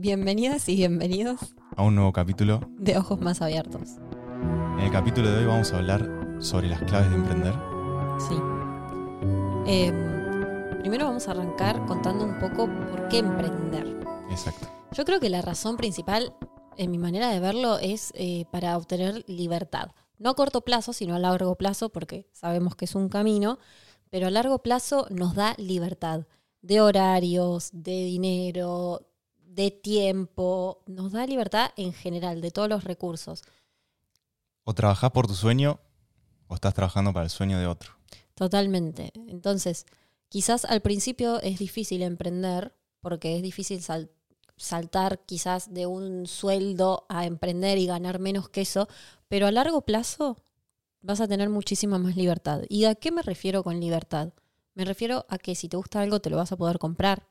Bienvenidas y bienvenidos a un nuevo capítulo. de Ojos Más Abiertos. En el capítulo de hoy vamos a hablar sobre las claves de emprender. Sí. Em, primero vamos a arrancar contando un poco por qué emprender. Exacto. Yo creo que la razón principal, en mi manera de verlo, es eh, para obtener libertad. No a corto plazo, sino a largo plazo, porque sabemos que es un camino, pero a largo plazo nos da libertad de horarios, de dinero, de tiempo, nos da libertad en general, de todos los recursos. O trabajás por tu sueño o estás trabajando para el sueño de otro. Totalmente. Entonces, quizás al principio es difícil emprender, porque es difícil sal- saltar quizás de un sueldo a emprender y ganar menos que eso, pero a largo plazo vas a tener muchísima más libertad. ¿Y a qué me refiero con libertad? Me refiero a que si te gusta algo te lo vas a poder comprar.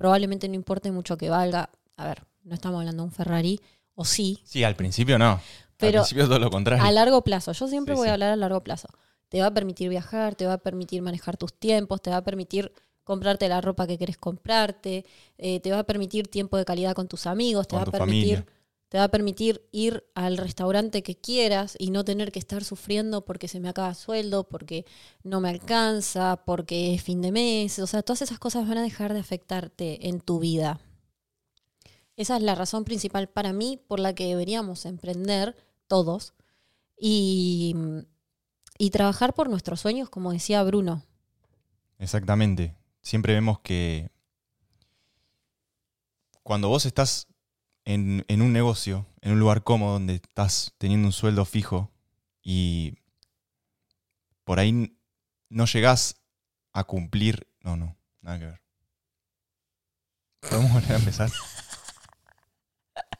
Probablemente no importe mucho que valga. A ver, no estamos hablando de un Ferrari, o sí, Sí, al principio no. Pero al principio todo lo contrario. a largo plazo. Yo siempre Sí, voy sí. a hablar a largo plazo. Te va a permitir viajar, te va a permitir manejar tus tiempos, te va a permitir comprarte la ropa que querés comprarte, eh, te va a permitir tiempo de calidad con tus amigos, te Con va a permitir familia. Te va a permitir ir al restaurante que quieras y no tener que estar sufriendo porque se me acaba sueldo, porque no me alcanza, porque es fin de mes. O sea, todas esas cosas van a dejar de afectarte en tu vida. Esa es la razón principal para mí por la que deberíamos emprender todos y, y trabajar por nuestros sueños, como decía Bruno. Exactamente. Siempre vemos que cuando vos estás en, en un negocio, en un lugar cómodo, donde estás teniendo un sueldo fijo y por ahí no llegás a cumplir... No, no, nada que ver. ¿Podemos volver a empezar?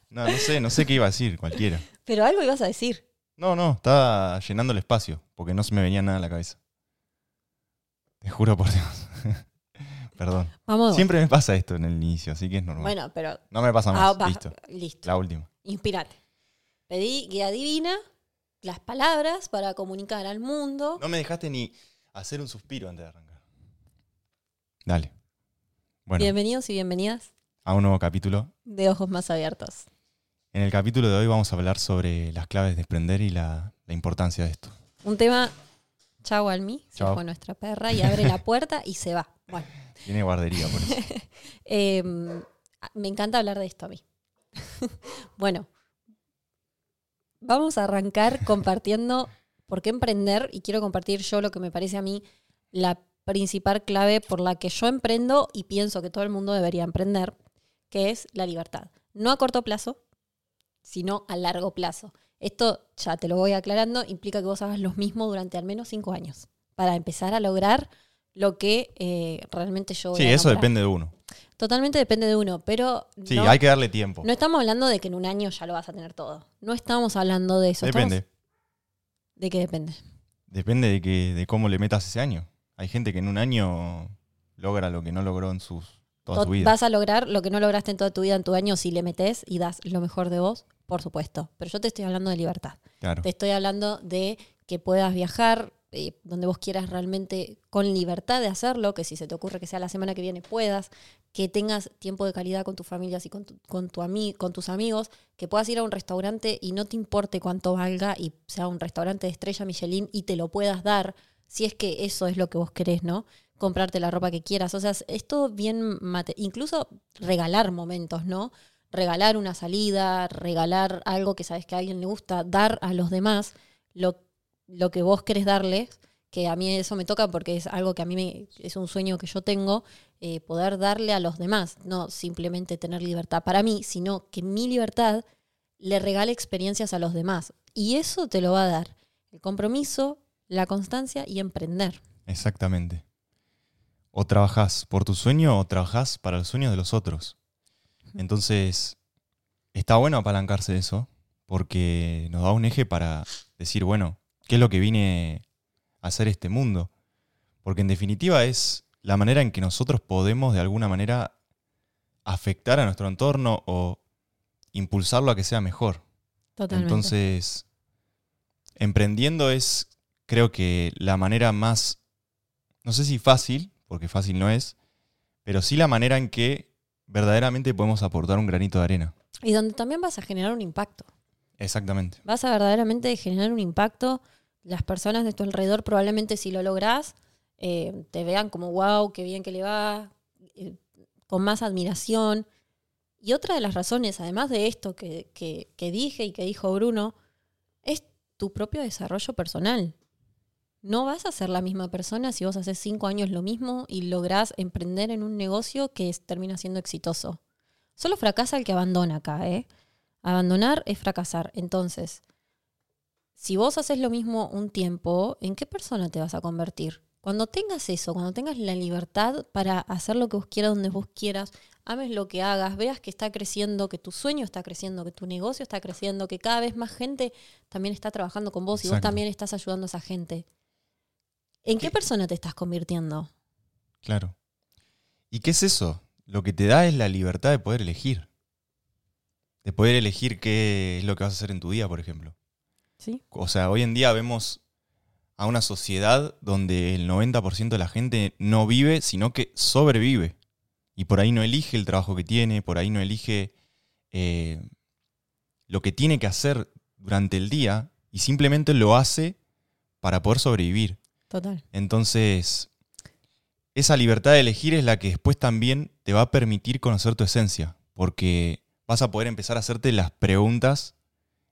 No, no sé, no sé qué iba a decir, cualquiera. Pero algo ibas a decir. No, no, estaba llenando el espacio, porque no se me venía nada a la cabeza. Te juro por Dios. Perdón. Vamos. Siempre me pasa esto en el inicio, así que es normal. Bueno, pero no me pasa ah, más. va- Listo. listo. La última. Inspirate. Pedí guía divina, las palabras para comunicar al mundo. No me dejaste ni hacer un suspiro antes de arrancar. Dale. Bueno, Bienvenidos y bienvenidas a un nuevo capítulo. de Ojos Más Abiertos. En el capítulo de hoy vamos a hablar sobre las claves de emprender y la, la importancia de esto. Un tema, chau Almi, se fue nuestra perra y abre la puerta y se va. Bueno, Tiene guardería por eso. eh, me encanta hablar de esto a mí. bueno, vamos a arrancar compartiendo por qué emprender y quiero compartir yo lo que me parece a mí la principal clave por la que yo emprendo y pienso que todo el mundo debería emprender, que es la libertad. No a corto plazo, sino a largo plazo. Esto, ya te lo voy aclarando, implica que vos hagas lo mismo durante al menos cinco años para empezar a lograr lo que eh, realmente yo voy Sí, a eso depende de uno. Totalmente depende de uno, pero Sí, no, hay que darle tiempo. no estamos hablando de que en un año ya lo vas a tener todo. No estamos hablando de eso. estamos- Depende. ¿De qué depende? Depende de, que, de cómo le metas ese año. Hay gente que en un año logra lo que no logró en sus, toda To- su vida. Vas a lograr lo que no lograste en toda tu vida en tu año si le metes y das lo mejor de vos, por supuesto. Pero yo te estoy hablando de libertad. Claro. Te estoy hablando de que puedas viajar eh, donde vos quieras realmente con libertad de hacerlo, que si se te ocurre que sea la semana que viene puedas, que tengas tiempo de calidad con tus familias y con, tu- con, tu con tus amigos, que puedas ir a un restaurante y no te importe cuánto valga y sea un restaurante de estrella Michelin y te lo puedas dar, si es que eso es lo que vos querés, ¿no? Comprarte la ropa que quieras. O sea, es todo bien, incluso regalar momentos, ¿no? Regalar una salida, regalar algo que sabes que a alguien le gusta, dar a los demás lo, lo que vos querés darles, que a mí eso me toca porque es algo que a mí me, es un sueño que yo tengo, eh, poder darle a los demás, no simplemente tener libertad para mí, sino que mi libertad le regale experiencias a los demás. Y eso te lo va a dar el compromiso, la constancia y emprender. Exactamente. O trabajás por tu sueño o trabajás para el sueño de los otros. Entonces, está bueno apalancarse de eso porque nos da un eje para decir, bueno, ¿qué es lo que vine a hacer este mundo? Porque en definitiva es la manera en que nosotros podemos de alguna manera afectar a nuestro entorno o impulsarlo a que sea mejor. Totalmente. Entonces, emprendiendo es, creo que la manera más, no sé si fácil, porque fácil no es, pero sí la manera en que verdaderamente podemos aportar un granito de arena. Y donde también vas a generar un impacto. Exactamente. Vas a verdaderamente generar un impacto. Las personas de tu alrededor probablemente si lo lográs eh, te vean como, wow, qué bien que le va, eh, con más admiración. Y otra de las razones, además de esto que, que, que dije y que dijo Bruno, es tu propio desarrollo personal. No vas a ser la misma persona si vos haces cinco años lo mismo y lográs emprender en un negocio que es- termina siendo exitoso. Solo fracasa el que abandona acá, ¿eh? Abandonar es fracasar. Entonces, si vos haces lo mismo un tiempo, ¿en qué persona te vas a convertir? Cuando tengas eso, cuando tengas la libertad para hacer lo que vos quieras, donde vos quieras, ames lo que hagas, veas que está creciendo, que tu sueño está creciendo, que tu negocio está creciendo, que cada vez más gente también está trabajando con vos y vos también estás ayudando a esa gente. ¿En qué persona te estás convirtiendo? Claro. ¿Y qué es eso? Lo que te da es la libertad de poder elegir. De poder elegir qué es lo que vas a hacer en tu día, por ejemplo. ¿Sí? O sea, hoy en día vemos a una sociedad donde el 90% de la gente no vive, sino que sobrevive. Y por ahí no elige el trabajo que tiene, por ahí no elige eh, lo que tiene que hacer durante el día y simplemente lo hace para poder sobrevivir. Total. Entonces, esa libertad de elegir es la que después también te va a permitir conocer tu esencia, porque vas a poder empezar a hacerte las preguntas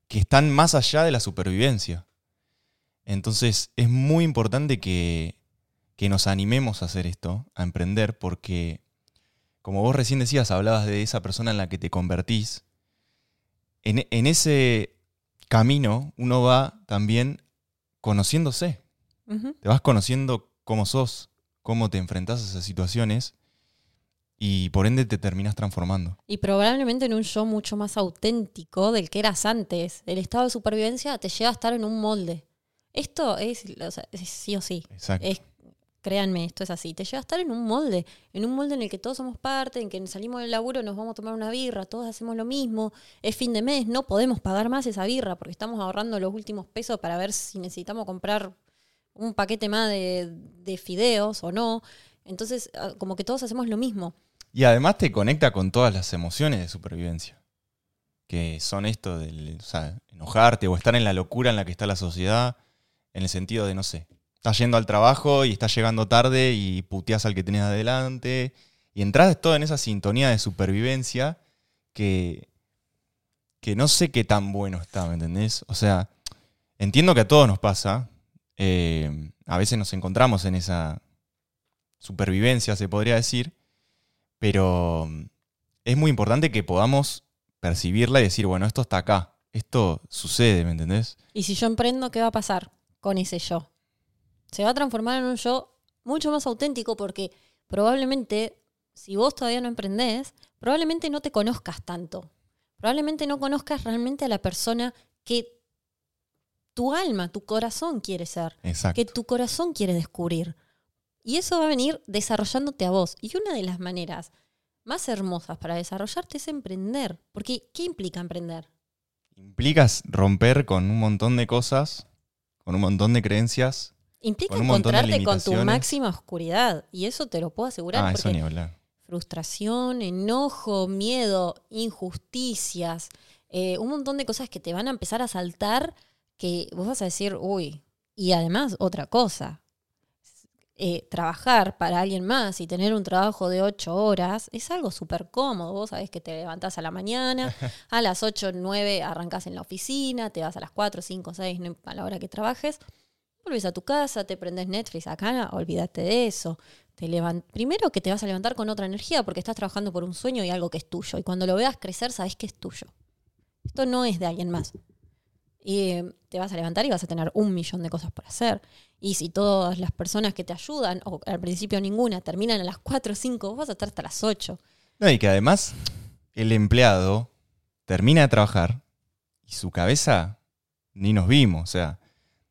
que están más allá de la supervivencia. Entonces, es muy importante que, que nos animemos a hacer esto, a emprender, porque, como vos recién decías, hablabas de esa persona en la que te convertís, en, en ese camino uno va también conociéndose. Te vas conociendo cómo sos, cómo te enfrentas a esas situaciones y por ende te terminas transformando. Y probablemente en un yo mucho más auténtico del que eras antes. El estado de supervivencia te lleva a estar en un molde. Esto es, o sea, es sí o sí. Exacto. Es, créanme, esto es así. Te lleva a estar en un molde. En un molde en el que todos somos parte, en que salimos del laburo, nos vamos a tomar una birra, todos hacemos lo mismo. Es fin de mes, no podemos pagar más esa birra porque estamos ahorrando los últimos pesos para ver si necesitamos comprar un paquete más de, de fideos o no. Entonces, ah, como que todos hacemos lo mismo. Y además te conecta con todas las emociones de supervivencia, que son esto del enojarte o estar en la locura en la que está la sociedad, en el sentido de, no sé, estás yendo al trabajo y estás llegando tarde y puteas al que tenés adelante, y entras todo en esa sintonía de supervivencia que, que no sé qué tan bueno está, ¿me entendés? O sea, entiendo que a todos nos pasa, eh, a veces nos encontramos en esa supervivencia, se podría decir, pero mm, es muy importante que podamos percibirla y decir, bueno, esto está acá, esto sucede, ¿me entendés? Y si yo emprendo, ¿qué va a pasar con ese yo? Se va a transformar en un yo mucho más auténtico porque probablemente, si vos todavía no emprendés, probablemente no te conozcas tanto. Probablemente no conozcas realmente a la persona que tu alma, tu corazón quiere ser, Exacto. que tu corazón quiere descubrir. Y eso va a venir desarrollándote a vos. Y una de las maneras más hermosas para desarrollarte es emprender. Porque, ¿qué implica emprender? Implicas romper con un montón de cosas, con un montón de creencias. Implica Con encontrarte con tu máxima oscuridad. Y eso te lo puedo asegurar. Ah, eso porque ni hablar. frustración, enojo, miedo, injusticias, eh, un montón de cosas que te van a empezar a saltar que vos vas a decir, uy. Y además, otra cosa. Eh, trabajar para alguien más y tener un trabajo de ocho horas es algo súper cómodo. Vos sabés que te levantás a la mañana, a las 8, 9 arrancás en la oficina, te vas a las 4, 5, 6, no- a la hora que trabajes, volvés a tu casa, te prendes Netflix acá, olvídate de eso. Te levan- Primero que te vas a levantar con otra energía porque estás trabajando por un sueño y algo que es tuyo. Y cuando lo veas crecer, sabes que es tuyo. Esto no es de alguien más. Y eh, te vas a levantar y vas a tener un millón de cosas por hacer. Y si todas las personas que te ayudan, o al principio ninguna, terminan a las 4 o 5, vos vas a estar hasta las 8. No, y que además el empleado termina de trabajar y su cabeza ni nos vimos. O sea,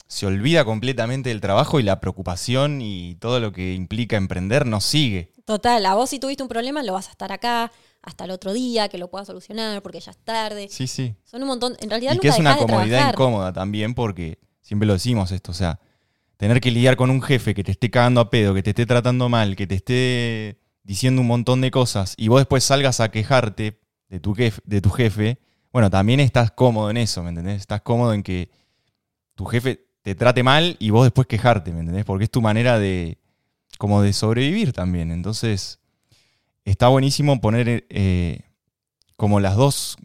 se olvida completamente del trabajo y la preocupación y todo lo que implica emprender nos sigue. Total, a vos si tuviste un problema lo vas a estar acá hasta el otro día, que lo puedas solucionar porque ya es tarde. Sí, sí. Son un montón. En realidad Y nunca que es una comodidad trabajar. incómoda también porque siempre lo decimos esto, o sea, tener que lidiar con un jefe que te esté cagando a pedo, que te esté tratando mal, que te esté diciendo un montón de cosas y vos después salgas a quejarte de tu, jefe, de tu jefe, bueno, también estás cómodo en eso, ¿me entendés? Estás cómodo en que tu jefe te trate mal y vos después quejarte, ¿me entendés? Porque es tu manera de, como de sobrevivir también. Entonces, está buenísimo poner eh, como las dos,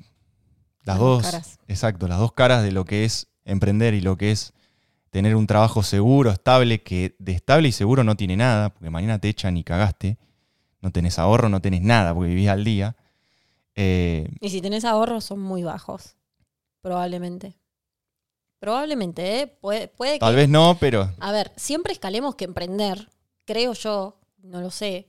las, Las dos, dos caras. exacto, las dos caras de lo que es emprender y lo que es tener un trabajo seguro, estable, que de estable y seguro no tiene nada, porque mañana te echan y cagaste, no tenés ahorro, no tenés nada, porque vivís al día. Eh, Y si tenés ahorros son muy bajos, probablemente. Probablemente, ¿eh? Puede, puede que... tal vez no, pero A ver, siempre escalemos que emprender, creo yo, no lo sé,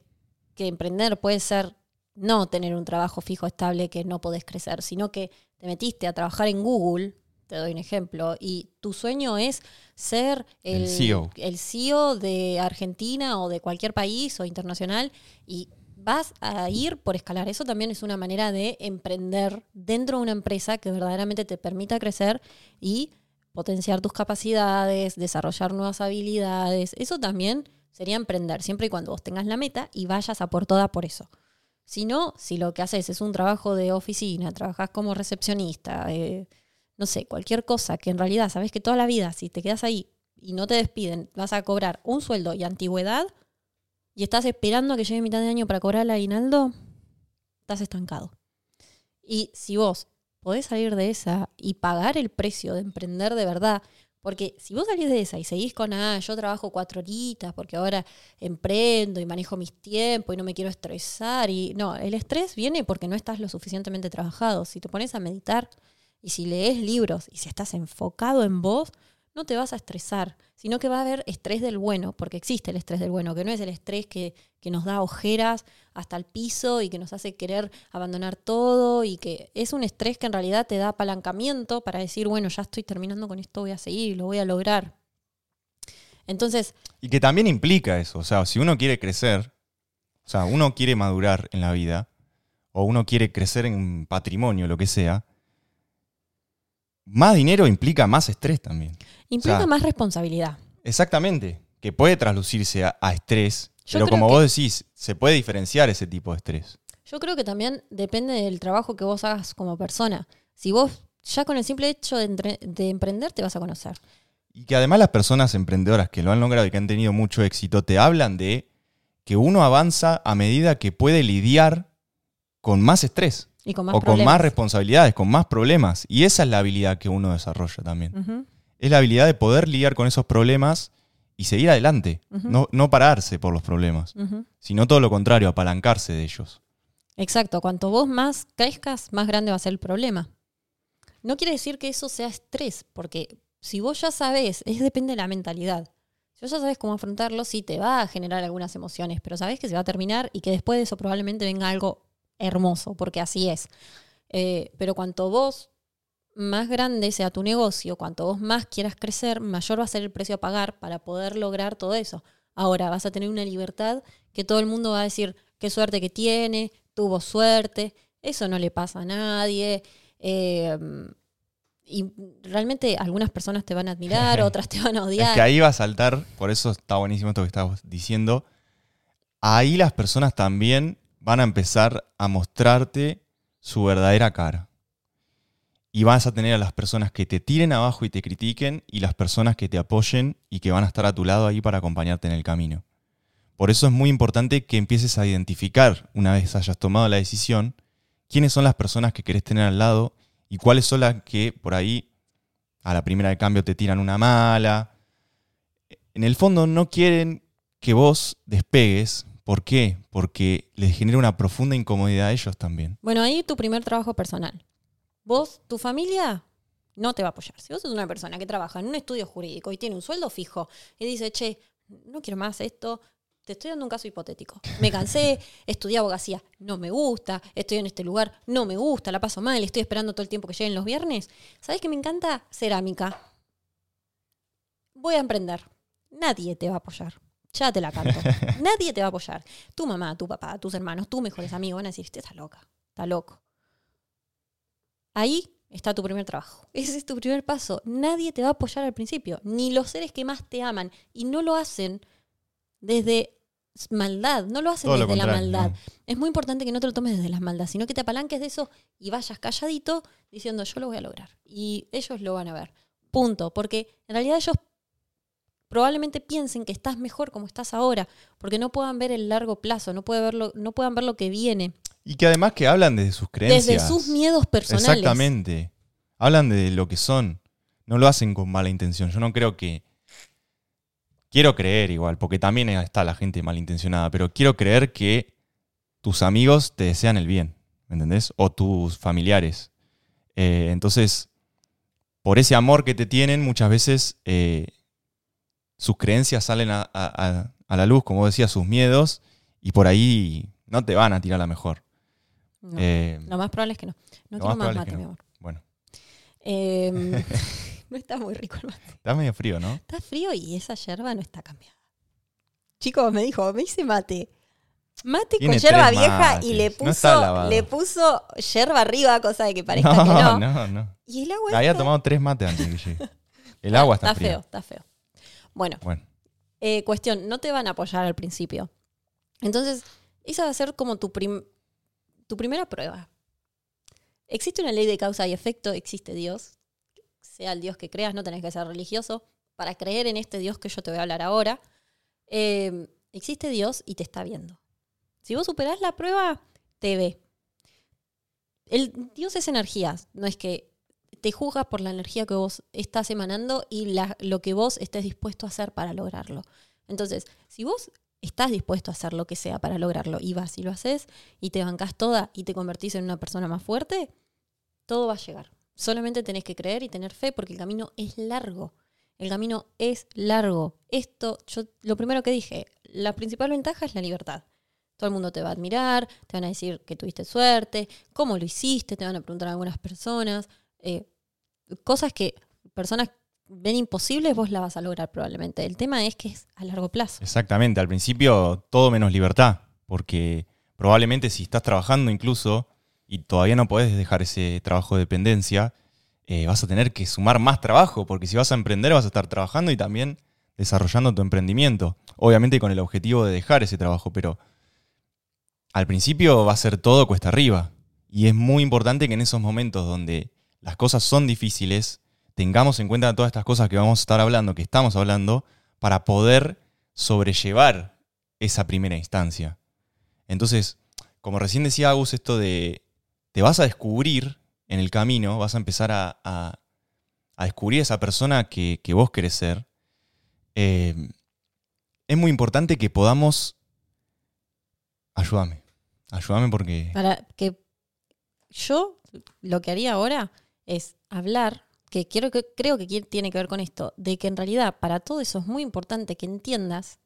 que emprender puede ser no tener un trabajo fijo estable que no podés crecer, sino que te metiste a trabajar en Google, te doy un ejemplo, y tu sueño es ser el, El CEO. el CEO de Argentina o de cualquier país o internacional y vas a ir por escalar. Eso también es una manera de emprender dentro de una empresa que verdaderamente te permita crecer y potenciar tus capacidades, desarrollar nuevas habilidades. Eso también sería emprender, siempre y cuando vos tengas la meta y vayas a por toda por eso. Si no, si lo que haces es un trabajo de oficina, trabajas como recepcionista, eh, no sé, cualquier cosa que en realidad sabes que toda la vida, si te quedas ahí y no te despiden, vas a cobrar un sueldo y antigüedad y estás esperando a que llegue mitad de año para cobrar el aguinaldo, estás estancado. Y si vos podés salir de esa y pagar el precio de emprender de verdad, porque si vos salís de esa y seguís con, ah, yo trabajo cuatro horitas porque ahora emprendo y manejo mis tiempos y no me quiero estresar, y no, el estrés viene porque no estás lo suficientemente trabajado. Si te pones a meditar y si lees libros y si estás enfocado en vos, no te vas a estresar, sino que va a haber estrés del bueno, porque existe el estrés del bueno, que no es el estrés que, que nos da ojeras hasta el piso y que nos hace querer abandonar todo y que es un estrés que en realidad te da apalancamiento para decir, bueno, ya estoy terminando con esto, voy a seguir, lo voy a lograr. Entonces, Y que también implica eso. O sea, si uno quiere crecer, o sea, uno quiere madurar en la vida, o uno quiere crecer en patrimonio, lo que sea, más dinero implica más estrés también. Implica O sea, más responsabilidad. Exactamente. Que puede traslucirse a, a estrés, Yo pero como vos decís, se puede diferenciar ese tipo de estrés. Yo creo que también depende del trabajo que vos hagas como persona. Si vos ya con el simple hecho de, entre- de emprender te vas a conocer. Y que además las personas emprendedoras que lo han logrado y que han tenido mucho éxito te hablan de que uno avanza a medida que puede lidiar con más estrés. Y con más o con más responsabilidades, con más problemas. Y esa es la habilidad que uno desarrolla también. Es la habilidad de poder lidiar con esos problemas y seguir adelante. No, no pararse por los problemas, sino todo lo contrario, apalancarse de ellos. Exacto, cuanto vos más crezcas, más grande va a ser el problema. No quiere decir que eso sea estrés, porque si vos ya sabés, es depende de la mentalidad. Si vos ya sabés cómo afrontarlo, sí te va a generar algunas emociones, pero sabés que se va a terminar y que después de eso probablemente venga algo hermoso, porque así es. Eh, pero cuanto vos más grande sea tu negocio, cuanto vos más quieras crecer, mayor va a ser el precio a pagar para poder lograr todo eso. Ahora vas a tener una libertad que todo el mundo va a decir qué suerte que tiene, tuvo suerte, eso no le pasa a nadie. eh, y realmente algunas personas te van a admirar, otras te van a Es odiar. que ahí va a saltar, por eso está buenísimo esto que estabas diciendo. Ahí las personas también van a empezar a mostrarte su verdadera cara. Y vas a tener a las personas que te tiren abajo y te critiquen y las personas que te apoyen y que van a estar a tu lado ahí para acompañarte en el camino. Por eso es muy importante que empieces a identificar, una vez hayas tomado la decisión, quiénes son las personas que querés tener al lado y cuáles son las que por ahí a la primera de cambio te tiran una mala. En el fondo no quieren que vos despegues. ¿Por qué? Porque les genera una profunda incomodidad a ellos también. Bueno, ahí tu primer trabajo personal. Vos, tu familia, no te va a apoyar. Si vos sos una persona que trabaja en un estudio jurídico y tiene un sueldo fijo y dice, che, no quiero más esto, te estoy dando un caso hipotético. Me cansé, estudié abogacía, no me gusta, estoy en este lugar, no me gusta, la paso mal, estoy esperando todo el tiempo que lleguen los viernes. ¿Sabes que me encanta? Cerámica. Voy a emprender. Nadie te va a apoyar. Ya te la canto. Nadie te va a apoyar. Tu mamá, tu papá, tus hermanos, tus mejores amigos van a decir, usted está loca, está loco. Ahí está tu primer trabajo. Ese es tu primer paso. Nadie te va a apoyar al principio, ni los seres que más te aman. Y no lo hacen desde maldad, no lo hacen Todo lo desde la maldad. no. Es muy importante que no te lo tomes desde las maldad, sino que te apalanques de eso y vayas calladito diciendo yo lo voy a lograr. Y ellos lo van a ver. Punto. Porque en realidad ellos probablemente piensen que estás mejor como estás ahora, porque no puedan ver el largo plazo, no, puede verlo, no puedan ver lo que viene. Y que además que hablan desde sus creencias. Desde sus miedos personales. Exactamente. Hablan de lo que son. No lo hacen con mala intención. Yo no creo que. Quiero creer igual, porque también está la gente malintencionada, pero quiero creer que tus amigos te desean el bien, ¿me entendés? O tus familiares. Eh, entonces, por ese amor que te tienen, muchas veces eh, sus creencias salen a, a- a- a la luz, como decía, sus miedos, y por ahí no te van a tirar la mejor. No, Eh, lo más probable es que no. No quiero más mate, no. mi amor. bueno, Eh, no está muy rico el mate. está medio frío, ¿no? Está frío y esa yerba no está cambiada. Chicos, me dijo, me hice mate. Mate Tiene con yerba vieja y le no puso, lavado. le puso yerba arriba, cosa de que parezca no, que no. no, no. Y el agua Había está- tomado tres mates antes que. El agua está, está fría. feo, está feo. Bueno, Bueno, eh, cuestión, no te van a apoyar al principio. Entonces, esa va a ser como tu, prim- tu primera prueba. Existe una ley de causa y efecto, existe Dios. Sea el Dios que creas, no tenés que ser religioso. Para creer en este Dios que yo te voy a hablar ahora, eh, existe Dios y te está viendo. Si vos superás la prueba, te ve. El Dios es energía, no es que te juzga por la energía que vos estás emanando y lo que vos estés dispuesto a hacer para lograrlo. Entonces, si vos estás dispuesto a hacer lo que sea para lograrlo y vas y lo haces y te bancás toda y te convertís en una persona más fuerte, todo va a llegar. Solamente tenés que creer y tener fe porque el camino es largo. El camino es largo. Esto, yo lo primero que dije, la principal ventaja es la libertad. Todo el mundo te va a admirar, te van a decir que tuviste suerte, cómo lo hiciste, te van a preguntar algunas personas. eh, cosas que personas ven imposibles, vos la vas a lograr probablemente. El tema es que es a largo plazo. exactamente. Al principio todo menos libertad, porque probablemente si estás trabajando incluso y todavía no podés dejar ese trabajo de dependencia, eh, vas a tener que sumar más trabajo, porque si vas a emprender vas a estar trabajando y también desarrollando tu emprendimiento. Obviamente con el objetivo de dejar ese trabajo, pero al principio va a ser todo cuesta arriba. Y es muy importante que en esos momentos donde las cosas son difíciles, tengamos en cuenta todas estas cosas que vamos a estar hablando, que estamos hablando, para poder sobrellevar esa primera instancia. Entonces, como recién decía Agus, esto de te vas a descubrir en el camino, vas a empezar a, a- a descubrir esa persona que, que vos querés ser. Eh, es muy importante que podamos... Ayúdame, ayúdame porque... Para que yo lo que haría ahora es hablar, que, quiero, que creo que tiene que ver con esto, de que en realidad para todo eso es muy importante que entiendas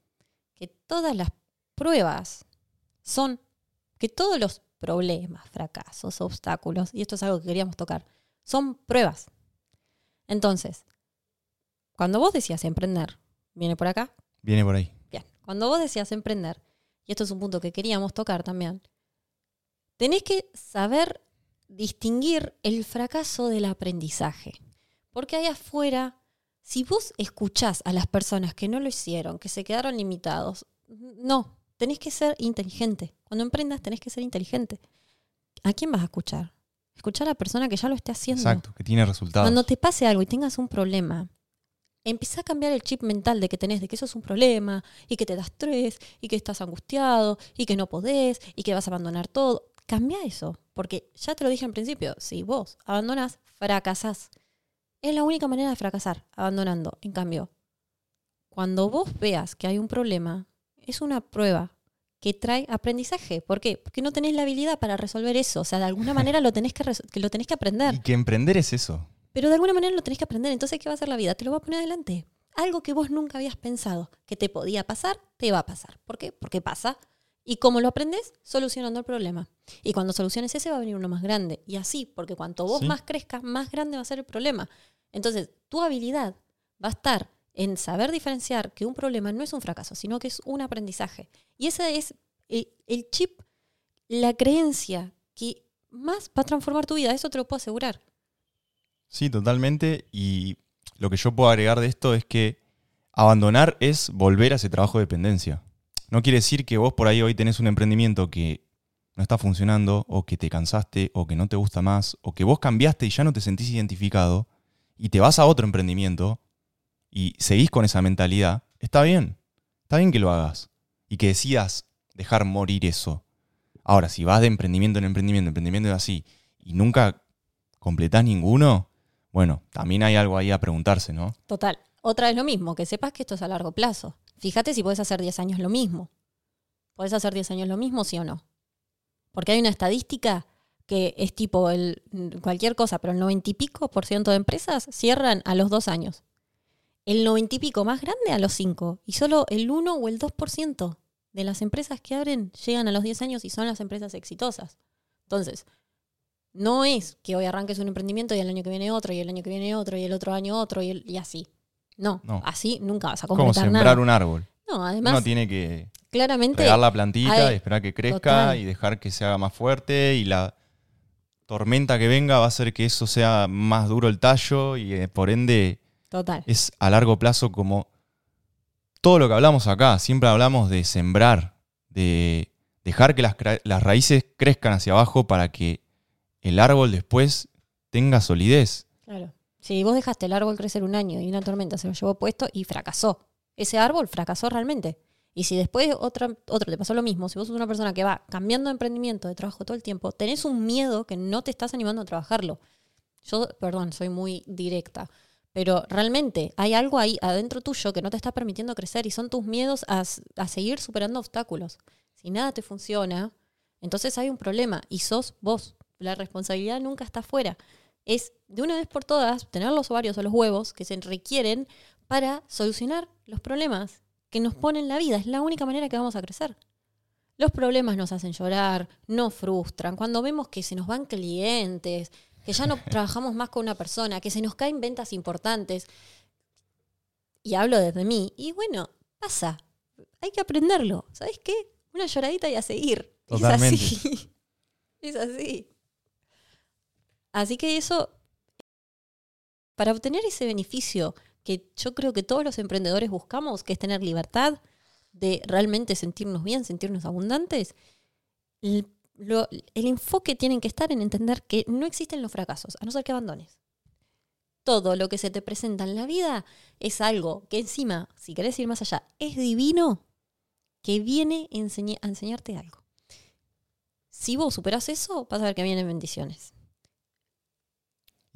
que todas las pruebas son, que todos los problemas, fracasos, obstáculos, y esto es algo que queríamos tocar, son pruebas. Entonces, cuando vos decías emprender, viene por acá, Viene por ahí. Bien, cuando vos decías emprender, y esto es un punto que queríamos tocar también, tenés que saber distinguir el fracaso del aprendizaje. Porque ahí afuera, si vos escuchás a las personas que no lo hicieron, que se quedaron limitados, no, tenés que ser inteligente. Cuando emprendas tenés que ser inteligente. ¿A quién vas a escuchar? Escuchar a la persona que ya lo esté haciendo. Exacto, que tiene resultados. Cuando te pase algo y tengas un problema, empieza a cambiar el chip mental de que tenés, de que eso es un problema, y que te da estrés, y que estás angustiado, y que no podés, y que vas a abandonar todo. Cambia eso, porque ya te lo dije al principio, si vos abandonás, fracasás. Es la única manera de fracasar, abandonando. En cambio, cuando vos veas que hay un problema, es una prueba que trae aprendizaje. ¿Por qué? Porque no tenés la habilidad para resolver eso. O sea, de alguna manera lo tenés que lo tenés que aprender. Y que emprender es eso. Pero de alguna manera lo tenés que aprender. Entonces, ¿qué va a hacer la vida? Te lo va a poner adelante. Algo que vos nunca habías pensado que te podía pasar, te va a pasar. ¿Por qué? Porque pasa. Y como lo aprendes, solucionando el problema. Y cuando soluciones ese, va a venir uno más grande. Y así, porque cuanto vos Sí. más crezcas, más grande va a ser el problema. Entonces, tu habilidad va a estar en saber diferenciar que un problema no es un fracaso, sino que es un aprendizaje. Y ese es el, el chip, la creencia que más va a transformar tu vida. Eso te lo puedo asegurar. Sí, totalmente. Y lo que yo puedo agregar de esto es que abandonar es volver a ese trabajo de dependencia. No quiere decir que vos por ahí hoy tenés un emprendimiento que no está funcionando, o que te cansaste, o que no te gusta más, o que vos cambiaste y ya no te sentís identificado, y te vas a otro emprendimiento y seguís con esa mentalidad, está bien. Está bien que lo hagas y que decidas dejar morir eso. Ahora, si vas de emprendimiento en emprendimiento, emprendimiento así, y nunca completás ninguno, bueno, también hay algo ahí a preguntarse, ¿no? Total. Otra vez lo mismo, que sepas que esto es a largo plazo. Fíjate si puedes hacer 10 años lo mismo. ¿Puedes hacer 10 años lo mismo, sí o no? Porque hay una estadística que es tipo el, cualquier cosa, pero el 90 y pico por ciento de empresas cierran a los dos años. El 90 y pico más grande a los 5. Y solo el 1 o el 2% de las empresas que abren llegan a los 10 años y son las empresas exitosas. Entonces, no es que hoy arranques un emprendimiento y el año que viene otro, y el año que viene otro, y el otro año otro, y, y así. No, No. así nunca vas a Como sembrar nada. un árbol. No, además, Uno tiene que claramente regar la plantita hay- y esperar que crezca total. y dejar que se haga más fuerte y la tormenta que venga va a hacer que eso sea más duro el tallo y eh, por ende Total. es a largo plazo como todo lo que hablamos acá. Siempre hablamos de sembrar, de dejar que las, las raíces crezcan hacia abajo para que el árbol después tenga solidez. Si vos dejaste el árbol crecer un año y una tormenta se lo llevó puesto y fracasó. Ese árbol fracasó realmente. Y si después otra, otro te pasó lo mismo, si vos sos una persona que va cambiando de emprendimiento, de trabajo todo el tiempo, tenés un miedo que no te estás animando a trabajarlo. Yo, perdón, soy muy directa, pero realmente hay algo ahí adentro tuyo que no te está permitiendo crecer y son tus miedos a, a seguir superando obstáculos. Si nada te funciona, entonces hay un problema y sos vos. La responsabilidad nunca está afuera es de una vez por todas tener los ovarios o los huevos que se requieren para solucionar los problemas que nos ponen la vida. Es la única manera que vamos a crecer. Los problemas nos hacen llorar, nos frustran. Cuando vemos que se nos van clientes, que ya no trabajamos más con una persona, que se nos caen ventas importantes. Y hablo desde mí. Y bueno, pasa. Hay que aprenderlo. ¿Sabes qué? Una lloradita y a seguir. Totalmente. Es así. es así. Así que eso, para obtener ese beneficio que yo creo que todos los emprendedores buscamos, que es tener libertad de realmente sentirnos bien, sentirnos abundantes, el, enfoque tiene que estar en entender que no existen los fracasos, a no ser que abandones. Todo lo que se te presenta en la vida es algo que encima, si querés ir más allá, es divino, que viene a enseñarte algo. Si vos superás eso, vas a ver que vienen bendiciones.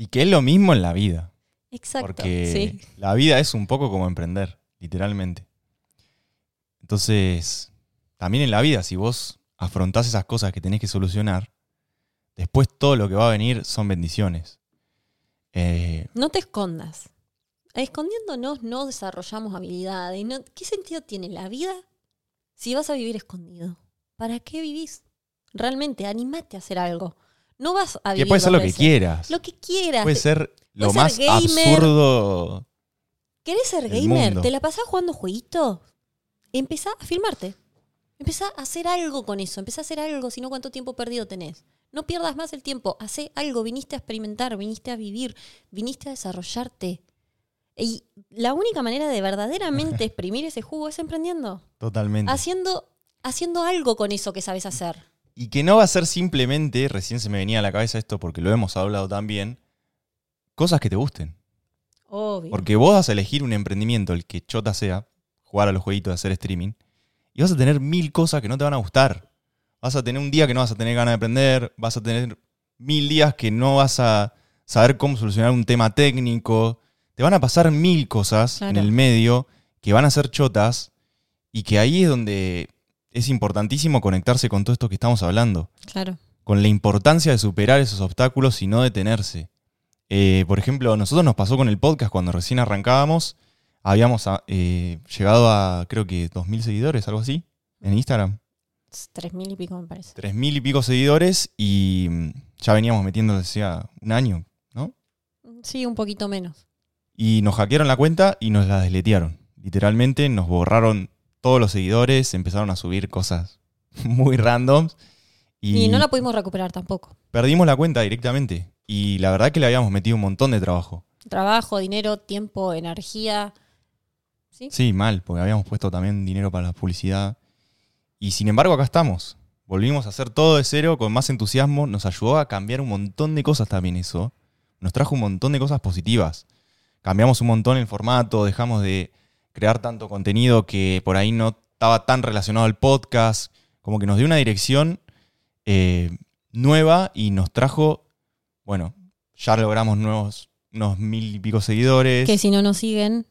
Y que es lo mismo en la vida. Exacto. Porque sí. la vida es un poco como emprender, literalmente. Entonces, también en la vida, si vos afrontás esas cosas que tenés que solucionar, después todo lo que va a venir son bendiciones. Eh, No te escondas. Escondiéndonos no desarrollamos habilidades. no- ¿Qué sentido tiene la vida si vas a vivir escondido? ¿Para qué vivís? Realmente, animate a hacer algo. No vas a que vivir puede ser lo que quieras. Lo que quieras. Puede ser lo más ser absurdo. ¿Querés ser gamer? ¿Te la pasás jugando jueguitos? Empezá a filmarte. Empezá a hacer algo con eso. Empezá a hacer algo, si no, ¿cuánto tiempo perdido tenés? No pierdas más el tiempo. Hacé algo. Viniste a experimentar, viniste a vivir, viniste a desarrollarte. Y la única manera de verdaderamente exprimir ese jugo es emprendiendo. Totalmente. Haciendo, haciendo algo con eso que sabes hacer. Y que no va a ser simplemente, recién se me venía a la cabeza esto porque lo hemos hablado también, cosas que te gusten. Obvio. Porque vos vas a elegir un emprendimiento, el que chota sea, jugar a los jueguitos, hacer streaming, y vas a tener mil cosas que no te van a gustar. Vas a tener un día que no vas a tener ganas de aprender, vas a tener mil días que no vas a saber cómo solucionar un tema técnico. Te van a pasar mil cosas Claro. en el medio que van a ser chotas y que ahí es donde es importantísimo conectarse con todo esto que estamos hablando Claro. con la importancia de superar esos obstáculos y no detenerse. Eh, por ejemplo, a nosotros nos pasó con el podcast cuando recién arrancábamos. Habíamos ah, eh, llegado a creo que 2.000 seguidores, algo así, en Instagram. Tres mil y pico me parece. 3.000 y pico seguidores y mm, ya veníamos metiendo decía, un año, ¿no? Sí, un poquito menos. Y nos hackearon la cuenta y nos la desletearon. Literalmente nos borraron todos los seguidores, empezaron a subir cosas muy randoms. Y, no la pudimos recuperar tampoco. perdimos la cuenta directamente. Y la verdad que le habíamos metido un montón de trabajo. Trabajo, dinero, tiempo, energía. ¿Sí? Sí, mal, porque habíamos puesto también dinero para la publicidad. Y sin embargo, acá estamos. Volvimos a hacer todo de cero con más entusiasmo. Nos ayudó a cambiar un montón de cosas también eso. Nos trajo un montón de cosas positivas. Cambiamos un montón el formato, dejamos de crear tanto contenido que por ahí no estaba tan relacionado al podcast. Como que nos dio una dirección eh, nueva y nos trajo, bueno, ya logramos nuevos, unos mil y pico seguidores. Que si no nos siguen,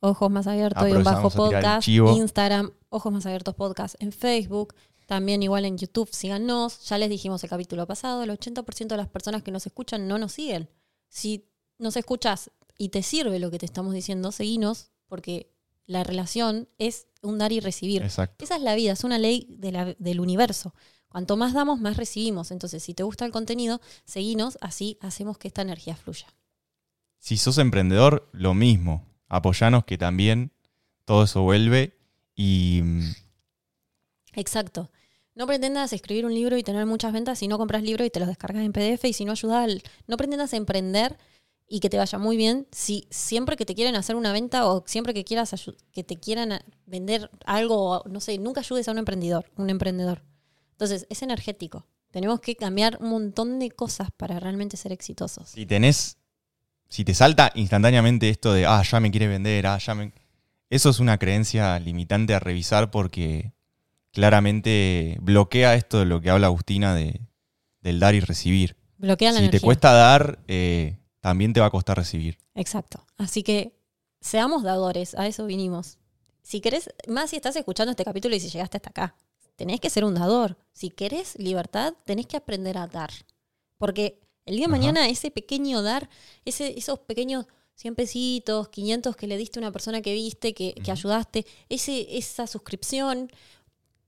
Ojos Más Abiertos y un bajo podcast. Instagram, Ojos Más Abiertos Podcast en Facebook, también igual en YouTube, síganos. Ya les dijimos el capítulo pasado, el 80% de las personas que nos escuchan no nos siguen. Si nos escuchas y te sirve lo que te estamos diciendo, seguinos, porque la relación es un dar y recibir. Exacto. Esa es la vida, es una ley de la- del universo. Cuanto más damos, más recibimos. Entonces, si te gusta el contenido, seguinos, así hacemos que esta energía fluya. Si sos emprendedor, lo mismo. Apoyanos que también todo eso vuelve y mm, Exacto. No pretendas escribir un libro y tener muchas ventas si no compras libros y te los descargas en PDF y si no ayudas al... No pretendas emprender y que te vaya muy bien si siempre que te quieren hacer una venta o siempre que quieras que te quieran vender algo, no sé, nunca ayudes a un emprendedor, un emprendedor. Entonces, es energético. Tenemos que cambiar un montón de cosas para realmente ser exitosos. si tenés, si te salta instantáneamente esto de, ah, ya me quiere vender, ah, ya me... Eso es una creencia limitante a revisar porque claramente bloquea esto de lo que habla Agustina de, del dar y recibir. Bloquea la Si te cuesta dar, eh, también te va a costar recibir. Exacto. Así que seamos dadores, a eso vinimos. Si querés, más si estás escuchando este capítulo y si llegaste hasta acá, tenés que ser un dador. Si querés libertad, tenés que aprender a dar. Porque el día de Ajá. mañana ese pequeño dar, ese, esos pequeños 100 pesitos, 500 que le diste a una persona que viste, que, que ayudaste, ese, esa suscripción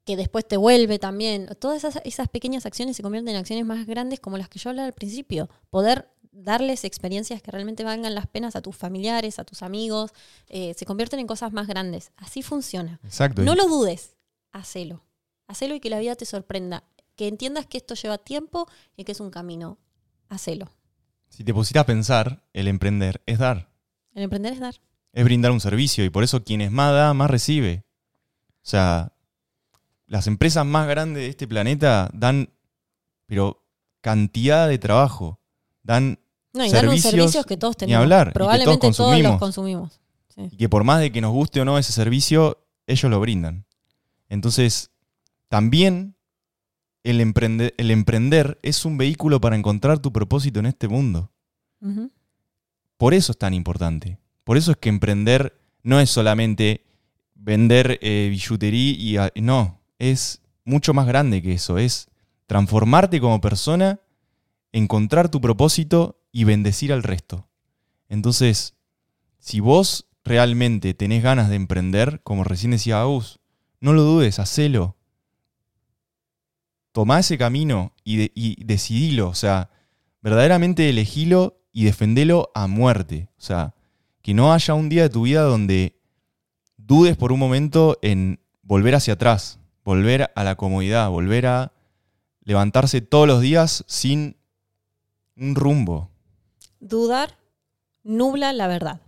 que después te vuelve también. Todas esas, esas pequeñas acciones se convierten en acciones más grandes como las que yo hablaba al principio. Poder darles experiencias que realmente valgan las penas a tus familiares, a tus amigos, eh, se convierten en cosas más grandes. Así funciona. Exacto. No lo dudes, hacelo. Hacelo y que la vida te sorprenda. Que entiendas que esto lleva tiempo y que es un camino. Hacelo. Si te pusiste a pensar, el emprender es dar. El emprender es dar. es brindar un servicio y por eso quienes más da, más recibe. O sea, las empresas más grandes de este planeta dan, pero cantidad de trabajo, dan No, y dar Servicios, servicio que todos ni tenemos. hablar, Probablemente todos todos, los consumimos. Sí. y que por más de que nos guste o no ese servicio, ellos lo brindan. Entonces, también el, emprende- el emprender es un vehículo para encontrar tu propósito en este mundo. Por eso es tan importante. Por eso es que emprender no es solamente vender eh, billutería y... no, es mucho más grande que eso. Es transformarte como persona, encontrar tu propósito y bendecir al resto. Entonces, si vos realmente tenés ganas de emprender, como recién decía Agus, no lo dudes, hacelo. Tomá ese camino y, de- y decidilo. O sea, verdaderamente elegilo y defendelo a muerte. O sea, que no haya un día de tu vida donde dudes por un momento en volver hacia atrás, volver a la comodidad, volver a levantarse todos los días sin un rumbo. Dudar nubla la verdad.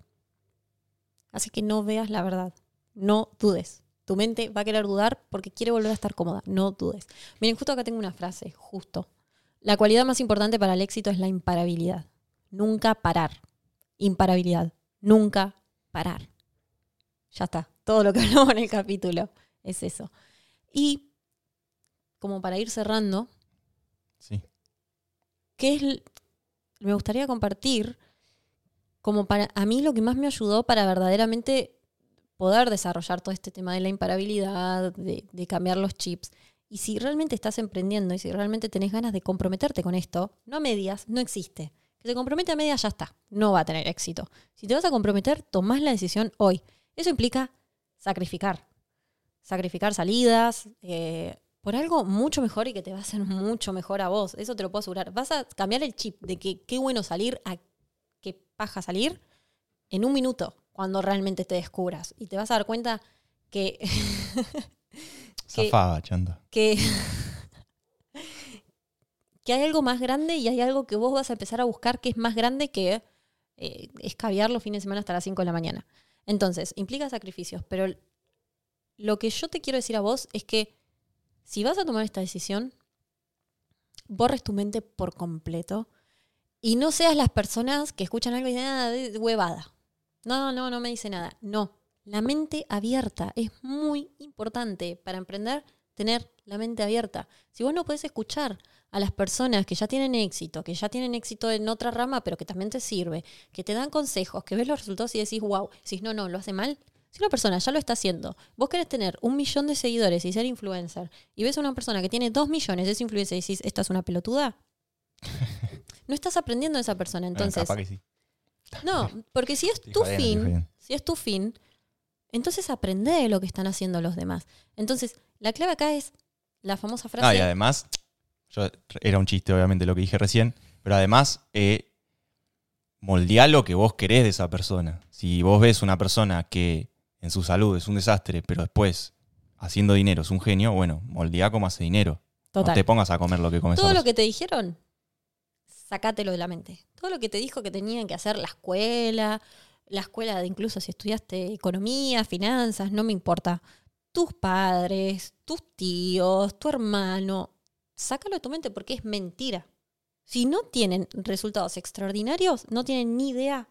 Así que no veas la verdad. No dudes. Tu mente va a querer dudar porque quiere volver a estar cómoda. No dudes. Miren, justo acá tengo una frase, justo. La cualidad más importante para el éxito es la imparabilidad. Nunca parar. Imparabilidad. Nunca parar. Ya está. Todo lo que hablamos en el capítulo es eso. Y como para ir cerrando, Sí. ¿qué es me gustaría compartir como para a mí lo que más me ayudó para verdaderamente poder desarrollar todo este tema de la imparabilidad, de, cambiar los chips. Y si realmente estás emprendiendo y si realmente tenés ganas de comprometerte con esto, no a medias, no existe. Que se compromete a medias ya está, no va a tener éxito. Si te vas a comprometer, tomás la decisión hoy. Eso implica sacrificar. Sacrificar salidas, eh, por algo mucho mejor y que te va a hacer mucho mejor a vos. Eso te lo puedo asegurar. Vas a cambiar el chip de que qué bueno salir a qué paja salir en un minuto cuando realmente te descubras. Y te vas a dar cuenta que, Que- Zafaba, chanta. que, que hay algo más grande y hay algo que vos vas a empezar a buscar que es más grande que eh, escabiar los fines de semana hasta las 5 de la mañana. Entonces, implica sacrificios, pero lo que yo te quiero decir a vos es que si vas a tomar esta decisión, borres tu mente por completo y no seas las personas que escuchan algo y dicen, ah, de- huevada. No, no, no me dice nada. No, la mente abierta es muy importante para emprender, tener la mente abierta. Si vos no podés escuchar a las personas que ya tienen éxito, que ya tienen éxito en otra rama, pero que también te sirve, que te dan consejos, que ves los resultados y decís, wow, decís, no, no, lo hace mal. Si una persona ya lo está haciendo, vos querés tener un millón de seguidores y ser influencer, y ves a una persona que tiene dos millones, es influencer y decís, ¿esta es una pelotuda? no estás aprendiendo de esa persona. Entonces, capaz que sí. no, porque si es tu fin, si es tu fin, entonces aprende de lo que están haciendo los demás. Entonces, la clave acá es la famosa frase. Ah, y además, yo, era un chiste obviamente lo que dije recién, pero además eh, moldeá lo que vos querés de esa persona. Si vos ves una persona que en su salud es un desastre, pero después haciendo dinero es un genio, bueno, moldeá cómo hace dinero. No Total. te pongas a comer lo que comes Todo lo que te dijeron, sacátelo de la mente. Todo lo que te dijo que tenían que hacer la escuela, la escuela de incluso si estudiaste economía, finanzas, no me importa. Tus padres, tus tíos, tu hermano, sácalo de tu mente porque es mentira. Si no tienen resultados extraordinarios, no tienen ni idea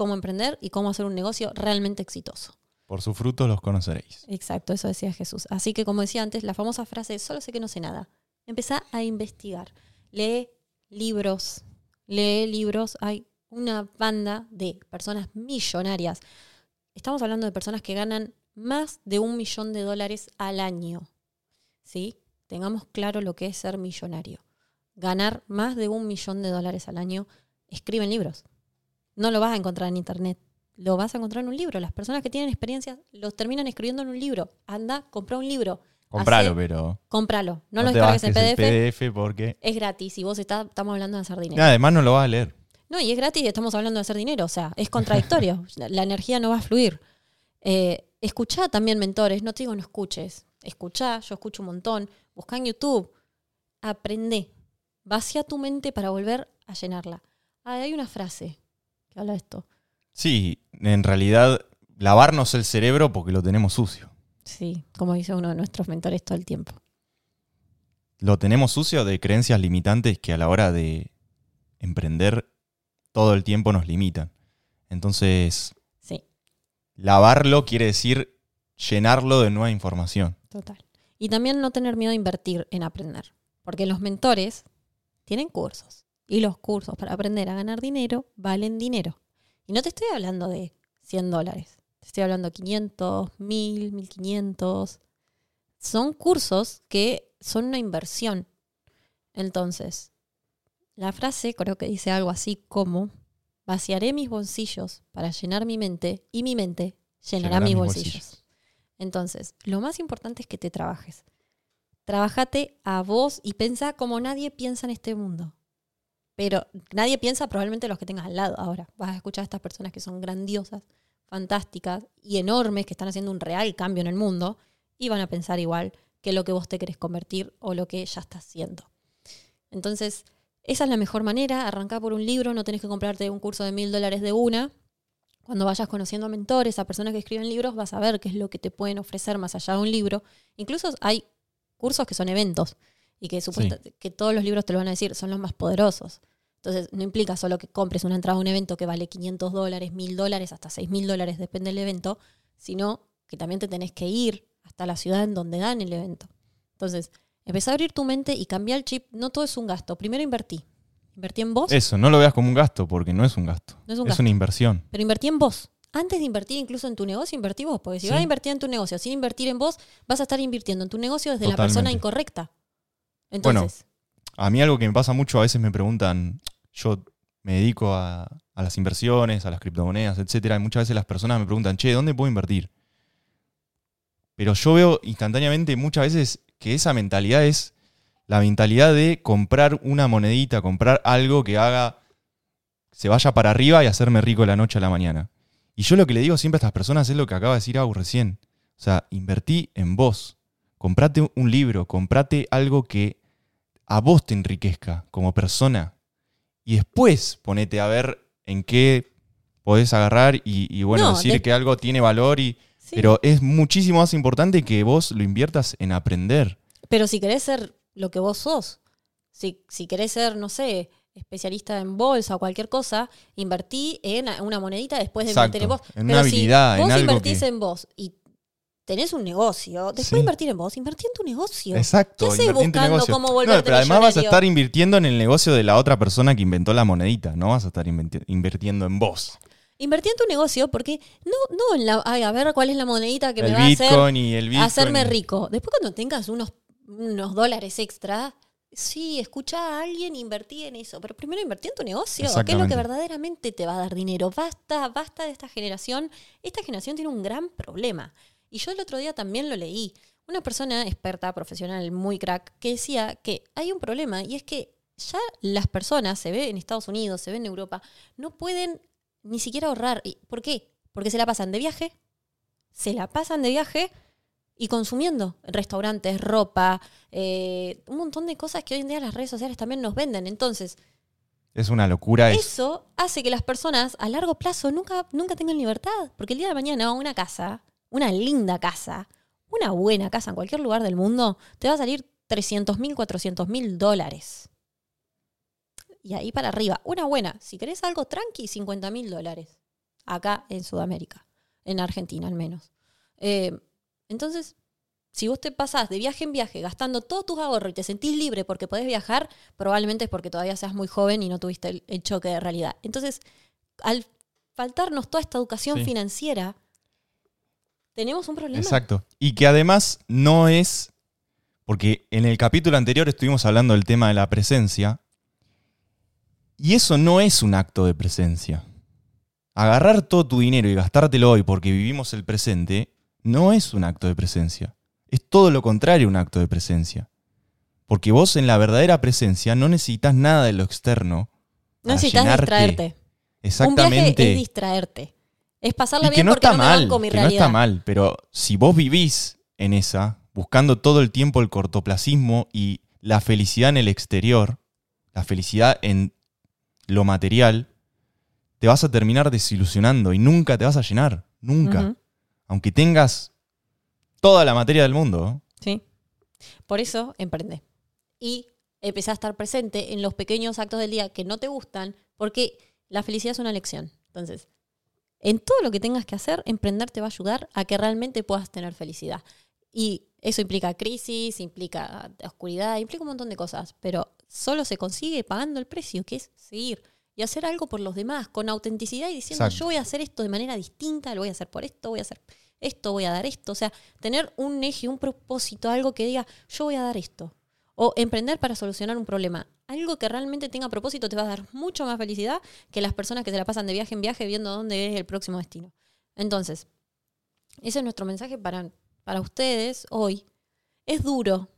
cómo emprender y cómo hacer un negocio realmente exitoso. Por sus frutos los conoceréis. Exacto, eso decía Jesús. Así que como decía antes, la famosa frase, solo sé que no sé nada. Empezá a investigar. Lee libros. Lee libros. Hay una banda de personas millonarias. Estamos hablando de personas que ganan más de un millón de dólares al año. ¿Sí? Tengamos claro lo que es ser millonario. Ganar más de un millón de dólares al año. Escriben libros. No lo vas a encontrar en internet lo vas a encontrar en un libro. Las personas que tienen experiencia los terminan escribiendo en un libro. Anda, compra un libro. Compralo, pero Cómpralo. No, no, lo descargues en PDF. el PDF porque... Es gratis. Y vos está- estamos hablando de hacer Y dinero. además no lo vas a leer. No, y es gratis y estamos hablando de hacer dinero. O sea, es contradictorio. la, la energía no va a fluir. Eh, escuchá también mentores. No te digo no escuches. Escuchá, yo escucho un montón. Buscá en YouTube. Aprende. Vacía tu mente para volver a llenarla. Ah, hay una frase que habla de esto. Sí, en realidad lavarnos el cerebro porque lo tenemos sucio. Sí, como dice uno de nuestros mentores todo el tiempo. Lo tenemos sucio de creencias limitantes que a la hora de emprender todo el tiempo nos limitan. Entonces, Sí, lavarlo quiere decir llenarlo de nueva información. total. Y también no tener miedo a invertir en aprender. Porque los mentores tienen cursos. Y los cursos para aprender a ganar dinero valen dinero. Y no te estoy hablando de 100 dólares. Te estoy hablando de 500, 1000, 1500. Son cursos que son una inversión. Entonces, la frase creo que dice algo así como, vaciaré mis bolsillos para llenar mi mente y mi mente llenará, Llenará mis mis bolsillos. bolsillos. Entonces, lo más importante es que te trabajes. Trabájate a vos y pensá como nadie piensa en este mundo. Pero nadie piensa probablemente los que tengas al lado. Ahora, vas a escuchar a estas personas que son grandiosas, fantásticas y enormes, que están haciendo un real cambio en el mundo, y van a pensar igual que lo que vos te querés convertir o lo que ya estás haciendo. Entonces, esa es la mejor manera, arrancar por un libro, no tenés que comprarte un curso de mil dólares de una. Cuando vayas conociendo a mentores, a personas que escriben libros, vas a ver qué es lo que te pueden ofrecer más allá de un libro. Incluso hay cursos que son eventos y que, supuesta- que todos los libros te lo van a decir, son los más poderosos. Entonces, no implica solo que compres una entrada a un evento que vale 500 dólares, 1000 dólares, hasta 6000 dólares, depende del evento, sino que también te tenés que ir hasta la ciudad en donde dan el evento. Entonces, empezá a abrir tu mente y cambiar el chip. No todo es un gasto. Primero invertí. Invertí en vos, Eso, no lo veas como un gasto porque no es un gasto. No es un es gasto. una inversión. pero invertí en vos. Antes de invertir incluso en tu negocio, invertí vos. Porque si Sí. vas a invertir en tu negocio sin invertir en vos, vas a estar invirtiendo en tu negocio desde la persona incorrecta. Entonces, A mí algo que me pasa mucho, a veces me preguntan, yo me dedico a, a las inversiones, a las criptomonedas, etcétera, y muchas veces las personas me preguntan, che, ¿dónde puedo invertir? Pero yo veo instantáneamente muchas veces que esa mentalidad es la mentalidad de comprar una monedita, comprar algo que haga, se vaya para arriba y hacerme rico la noche a la mañana. Y yo lo que le digo siempre a estas personas es lo que acaba de decir Agus recién. O sea, invertí en vos. Comprate un libro, comprate algo que a vos te enriquezca como persona. Y después ponete a ver en qué podés agarrar y, y, bueno, No, decir de- que algo tiene valor y. sí. Pero es muchísimo más importante que vos lo inviertas en aprender. Pero si querés ser lo que vos sos, si, si querés ser, no sé, especialista en bolsa o cualquier cosa, invertí en una monedita después de Exacto, invertir en vos. en una Pero habilidad, si en vos algo invertís que- en vos y tenés un negocio, después Sí. invertir en vos, invertí en tu negocio. Exacto. ¿Qué haces buscando cómo No, volverte pero además vas a estar invirtiendo en el negocio de la otra persona que inventó la monedita. No vas a estar invirtiendo en vos. Invertí en tu negocio porque no, no en la, ay, a ver cuál es la monedita que el me va a hacer y el Bitcoin. hacerme rico. Después cuando tengas unos, unos dólares extra, sí, escucha a alguien, invertí en eso. Pero primero invertí en tu negocio, que es lo que verdaderamente te va a dar dinero. Basta, basta de esta generación. Esta generación tiene un gran problema. Y yo el otro día también lo leí. Una persona experta, profesional, muy crack, que decía que hay un problema y es que ya las personas, se ve en Estados Unidos, se ve en Europa, no pueden ni siquiera ahorrar. ¿Y ¿Por qué? Porque se la pasan de viaje, se la pasan de viaje y consumiendo restaurantes, ropa, eh, un montón de cosas que hoy en día las redes sociales también nos venden. Entonces, Es una locura eso. eso hace que las personas a largo plazo nunca, nunca tengan libertad. Porque el día de mañana una casa, una linda casa, una buena casa en cualquier lugar del mundo, te va a salir 300 mil, 400 mil dólares. Y ahí para arriba, una buena. Si querés algo tranqui, 50 mil dólares. Acá en Sudamérica, en Argentina al menos. Eh, entonces, si vos te pasás de viaje en viaje gastando todos tus ahorros y te sentís libre porque podés viajar, probablemente es porque todavía seas muy joven y no tuviste el, el choque de realidad. Entonces, al faltarnos toda esta educación Sí. financiera, tenemos un problema. Exacto. Y que además no es. Porque en el capítulo anterior estuvimos hablando del tema de la presencia. Y eso no es un acto de presencia. Agarrar todo tu dinero y gastártelo hoy porque vivimos el presente no es un acto de presencia. Es todo lo contrario un acto de presencia. Porque vos en la verdadera presencia no necesitas nada de lo externo. No necesitas distraerte. Un viaje Exactamente. es distraerte. Es pasarla Y que bien no porque está no me mal, banco mi que no realidad. está mal, pero si vos vivís en esa, buscando todo el tiempo el cortoplacismo y la felicidad en el exterior, la felicidad en lo material, te vas a terminar desilusionando y nunca te vas a llenar, nunca. Aunque tengas toda la materia del mundo. Sí. Por eso emprende. Y empezá a estar presente en los pequeños actos del día que no te gustan, porque la felicidad es una lección. Entonces, en todo lo que tengas que hacer, emprender te va a ayudar a que realmente puedas tener felicidad. Y eso implica crisis, implica oscuridad, implica un montón de cosas, pero solo se consigue pagando el precio, que es seguir y hacer algo por los demás, con autenticidad y diciendo, Exacto. yo voy a hacer esto de manera distinta, lo voy a hacer por esto, voy a hacer esto, voy a dar esto. O sea, tener un eje, un propósito, algo que diga, yo voy a dar esto. O emprender para solucionar un problema. Algo que realmente tenga propósito te va a dar mucho más felicidad que las personas que se la pasan de viaje en viaje viendo dónde es el próximo destino. Entonces, ese es nuestro mensaje para, para ustedes hoy. Es duro,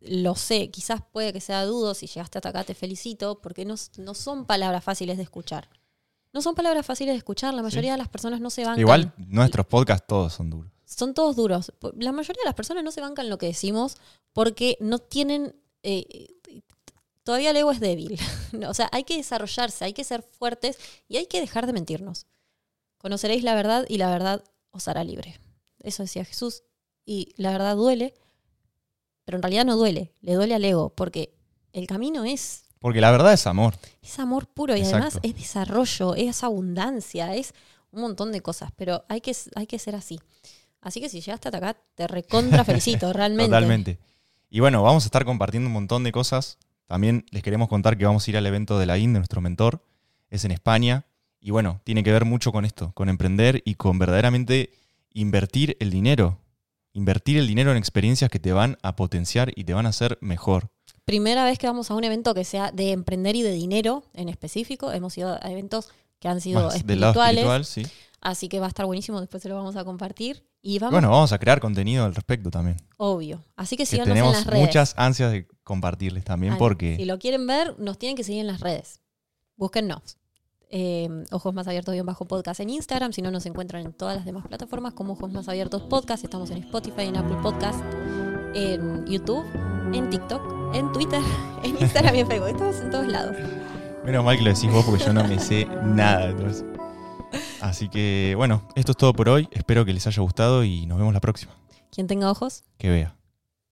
lo sé, quizás puede que sea dudo, si llegaste hasta acá te felicito, porque no, no son palabras fáciles de escuchar. No son palabras fáciles de escuchar, la mayoría de las personas no se bancan. Igual nuestros podcasts todos son duros. Son todos duros. La mayoría de las personas no se bancan lo que decimos porque no tienen... eh, todavía el ego es débil. o sea, hay que desarrollarse, hay que ser fuertes y hay que dejar de mentirnos. Conoceréis la verdad y la verdad os hará libre. Eso decía Jesús. Y la verdad duele, pero en realidad no duele, le duele al ego, porque el camino es, Porque la verdad es amor. es amor puro y Exacto. además es desarrollo, es abundancia, es un montón de cosas, pero hay que, hay que ser así. Así que si llegaste hasta acá, te recontra felicito, realmente. Totalmente. Y bueno, vamos a estar compartiendo un montón de cosas. También les queremos contar que vamos a ir al evento de la IN de nuestro mentor. Es en España. Y bueno, tiene que ver mucho con esto, con emprender y con verdaderamente invertir el dinero. Invertir el dinero en experiencias que te van a potenciar y te van a hacer mejor. Primera vez que vamos a un evento que sea de emprender y de dinero en específico. Hemos ido a eventos que han sido Más del lado espirituales, espiritual, sí. Así que va a estar buenísimo, después se lo vamos a compartir. Y vamos, bueno, vamos a crear contenido al respecto también. obvio. Así que Que síganos en tenemos las redes. muchas ansias de compartirles también Ay, porque... Si lo quieren ver, nos tienen que seguir en las redes. Búsquennos. Eh, Ojos Más Abiertos bajo podcast en Instagram. Si no, nos encuentran en todas las demás plataformas como Ojos Más Abiertos Podcast. Estamos en Spotify, en Apple Podcast, en YouTube, en TikTok, en Twitter, en Instagram y en Facebook. Estamos en todos lados. Menos mal que lo decís vos porque yo no me sé nada de todo eso. Así que bueno, esto es todo por hoy. Espero que les haya gustado y nos vemos la próxima. Quien tenga ojos, Que vea.